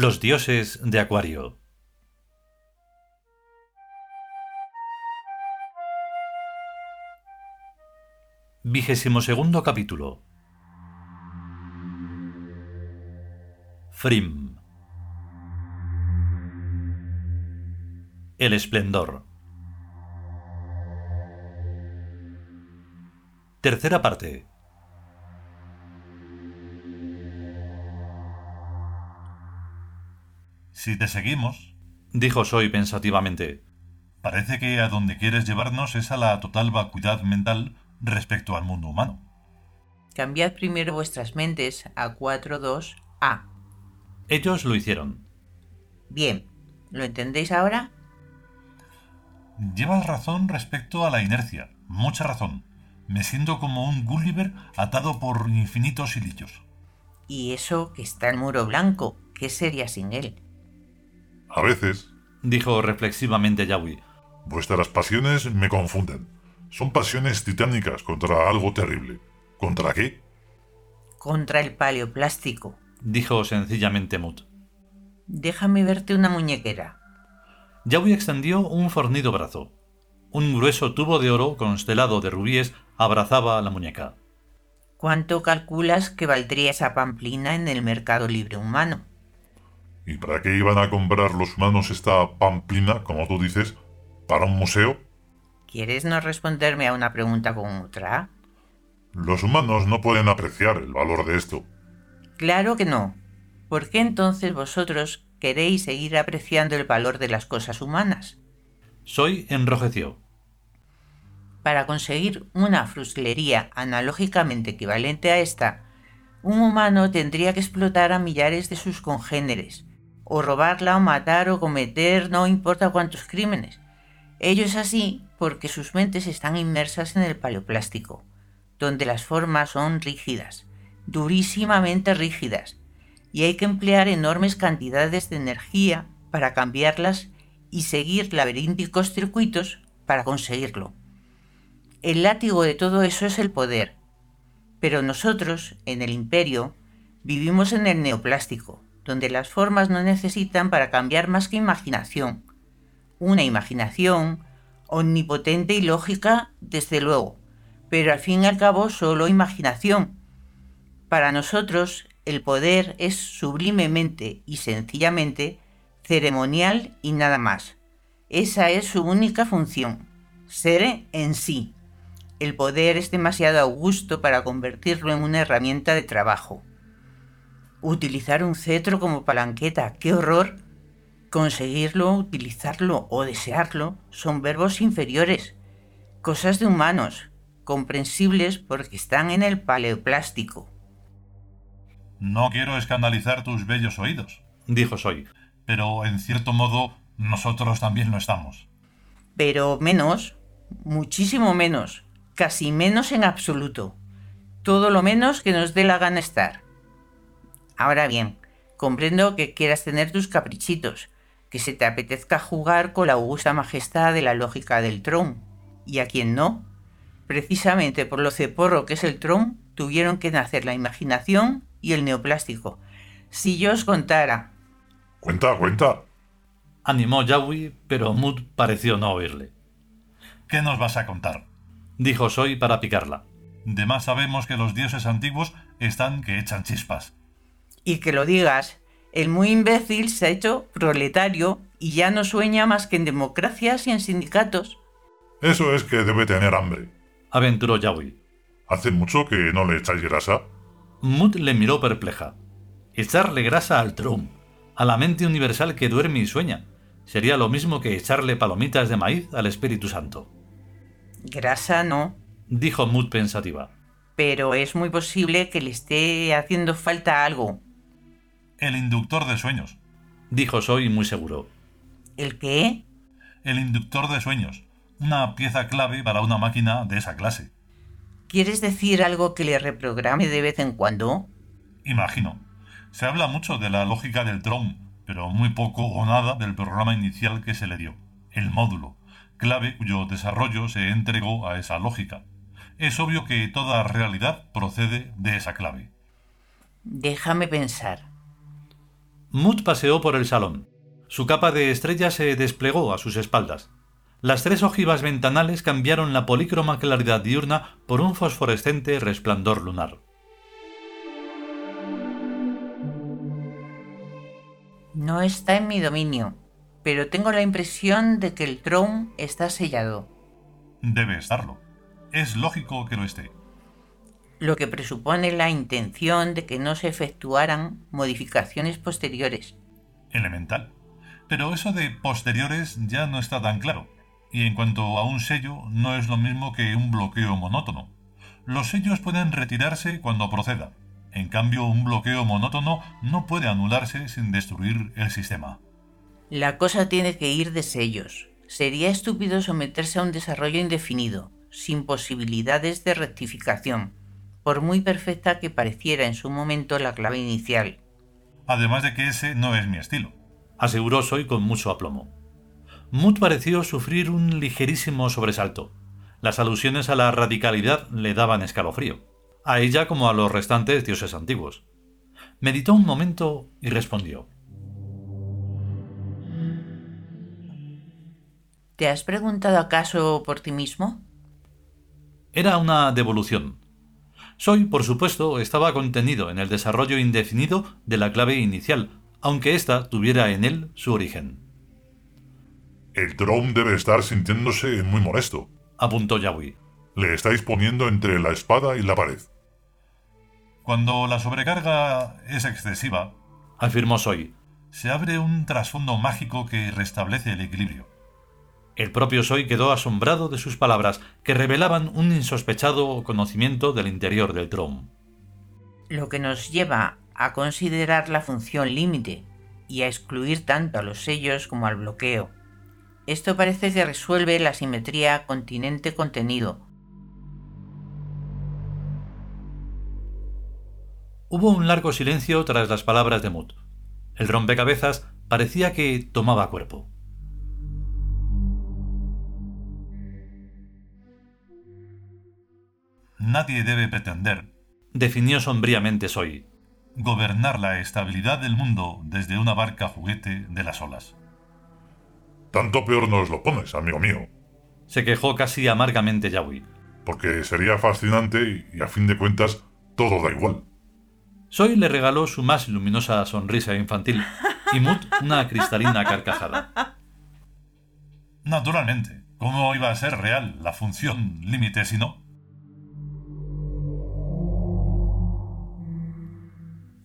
Los dioses de Acuario. Vigésimo segundo capítulo. Frim. El esplendor. Tercera parte. Si te seguimos, dijo Soy pensativamente, parece que a donde quieres llevarnos es a la total vacuidad mental respecto al mundo humano. Cambiad primero vuestras mentes a 4.2a. Ellos lo hicieron. Bien, ¿lo entendéis ahora? Llevas razón respecto a la inercia, mucha razón. Me siento como un Gulliver atado por infinitos hilillos. Y eso que está el muro blanco, ¿qué sería sin él? A veces, dijo reflexivamente Yawi, vuestras pasiones me confunden. Son pasiones titánicas contra algo terrible. ¿Contra qué? Contra el paleoplástico, dijo sencillamente Mut. Déjame verte una muñequera. Yawi extendió un fornido brazo. Un grueso tubo de oro constelado de rubíes abrazaba a la muñeca. ¿Cuánto calculas que valdría esa pamplina en el mercado libre humano? ¿Y para qué iban a comprar los humanos esta pamplina, como tú dices, para un museo? ¿Quieres no responderme a una pregunta con otra? Los humanos no pueden apreciar el valor de esto. Claro que no. ¿Por qué entonces vosotros queréis seguir apreciando el valor de las cosas humanas? Soy enrojeció. Para conseguir una fruslería analógicamente equivalente a esta, un humano tendría que explotar a millares de sus congéneres, o robarla o matar o cometer no importa cuántos crímenes. Ello es así porque sus mentes están inmersas en el paleoplástico, donde las formas son rígidas, durísimamente rígidas, y hay que emplear enormes cantidades de energía para cambiarlas y seguir laberínticos circuitos para conseguirlo. El látigo de todo eso es el poder, pero nosotros, en el imperio, vivimos en el neoplástico, donde las formas no necesitan para cambiar más que imaginación. Una imaginación omnipotente y lógica, desde luego, pero al fin y al cabo solo imaginación. Para nosotros el poder es sublimemente y sencillamente ceremonial y nada más. Esa es su única función, ser en sí. El poder es demasiado augusto para convertirlo en una herramienta de trabajo. Utilizar un cetro como palanqueta, qué horror. Conseguirlo, utilizarlo o desearlo son verbos inferiores, cosas de humanos, comprensibles porque están en el paleoplástico. No quiero escandalizar tus bellos oídos, dijo Soy, pero en cierto modo nosotros también lo estamos. Pero menos, muchísimo menos, casi menos en absoluto. Todo lo menos que nos dé la gana estar. Ahora bien, comprendo que quieras tener tus caprichitos, que se te apetezca jugar con la augusta majestad de la lógica del Tron. Y a quien no, precisamente por lo ceporro que es el Tron, tuvieron que nacer la imaginación y el neoplástico. Si yo os contara. Cuenta, cuenta. Animó Yawi, pero Mood pareció no oírle. ¿Qué nos vas a contar? Dijo Soy para picarla. De más sabemos que los dioses antiguos están que echan chispas. Y que lo digas, el muy imbécil se ha hecho proletario y ya no sueña más que en democracias y en sindicatos. Eso es que debe tener hambre. Aventuró Yawi. ¿Hace mucho que no le echáis grasa? Mood le miró perpleja. Echarle grasa al Trump, a la mente universal que duerme y sueña, sería lo mismo que echarle palomitas de maíz al Espíritu Santo. Grasa no, dijo Mood pensativa. Pero es muy posible que le esté haciendo falta algo. El inductor de sueños, dijo Soy muy seguro. ¿El qué? El inductor de sueños, una pieza clave para una máquina de esa clase. ¿Quieres decir algo que le reprograme de vez en cuando? Imagino. Se habla mucho de la lógica del Tron, pero muy poco o nada del programa inicial que se le dio, el módulo, clave cuyo desarrollo se entregó a esa lógica. Es obvio que toda realidad procede de esa clave. Déjame pensar. Mut paseó por el salón. Su capa de estrella se desplegó a sus espaldas. Las tres ojivas ventanales cambiaron la polícroma claridad diurna por un fosforescente resplandor lunar. No está en mi dominio, pero tengo la impresión de que el Tron está sellado. Debe estarlo. Es lógico que lo esté. Lo que presupone la intención de que no se efectuaran modificaciones posteriores. Elemental. Pero eso de posteriores ya no está tan claro. Y en cuanto a un sello, no es lo mismo que un bloqueo monótono. Los sellos pueden retirarse cuando proceda. En cambio, un bloqueo monótono no puede anularse sin destruir el sistema. La cosa tiene que ir de sellos. Sería estúpido someterse a un desarrollo indefinido, sin posibilidades de rectificación, por muy perfecta que pareciera en su momento la clave inicial. Además de que ese no es mi estilo. Aseguró Soy con mucho aplomo. Mut pareció sufrir un ligerísimo sobresalto. Las alusiones a la radicalidad le daban escalofrío, a ella como a los restantes dioses antiguos. Meditó un momento y respondió. ¿Te has preguntado acaso por ti mismo? Era una devolución. Soy, por supuesto, estaba contenido en el desarrollo indefinido de la clave inicial, aunque ésta tuviera en él su origen. El Drone debe estar sintiéndose muy molesto, apuntó Yawi. Le estáis poniendo entre la espada y la pared. Cuando la sobrecarga es excesiva, afirmó Soy, se abre un trasfondo mágico que restablece el equilibrio. El propio Soy quedó asombrado de sus palabras, que revelaban un insospechado conocimiento del interior del Drone. Lo que nos lleva a considerar la función límite y a excluir tanto a los sellos como al bloqueo. Esto parece que resuelve la simetría continente-contenido. Hubo un largo silencio tras las palabras de Mut. El rompecabezas parecía que tomaba cuerpo. Nadie debe pretender, definió sombríamente Soy, gobernar la estabilidad del mundo desde una barca juguete de las olas. Tanto peor nos lo pones, amigo mío. Se quejó casi amargamente Yawi. Porque sería fascinante y, a fin de cuentas, todo da igual. Soy le regaló su más luminosa sonrisa infantil y Mut una cristalina carcajada. Naturalmente, ¿cómo iba a ser real la función límite si no?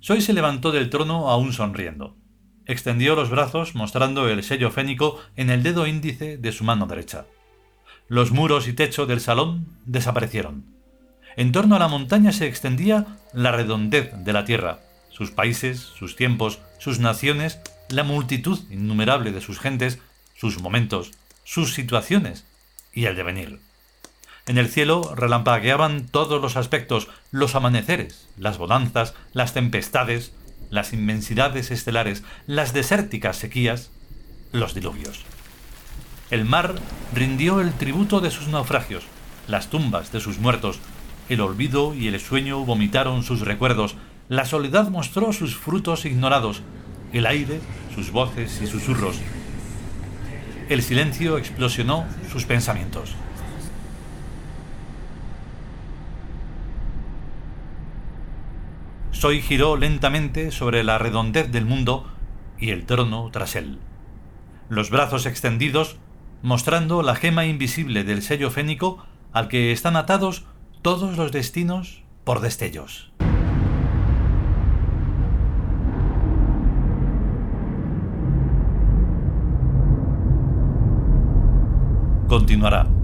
Soy se levantó del trono aún sonriendo. Extendió los brazos mostrando el sello fénico en el dedo índice de su mano derecha. Los muros y techo del salón desaparecieron. En torno a la montaña se extendía la redondez de la tierra, sus países, sus tiempos, sus naciones, la multitud innumerable de sus gentes, sus momentos, sus situaciones y el devenir. En el cielo relampagueaban todos los aspectos, los amaneceres, las bonanzas, las tempestades, las inmensidades estelares, las desérticas sequías, los diluvios. El mar rindió el tributo de sus naufragios, las tumbas de sus muertos, el olvido y el sueño vomitaron sus recuerdos, la soledad mostró sus frutos ignorados, el aire sus voces y susurros. El silencio explosionó sus pensamientos. Soy giró lentamente sobre la redondez del mundo y el trono tras él. Los brazos extendidos, mostrando la gema invisible del sello fénico al que están atados todos los destinos por destellos. Continuará.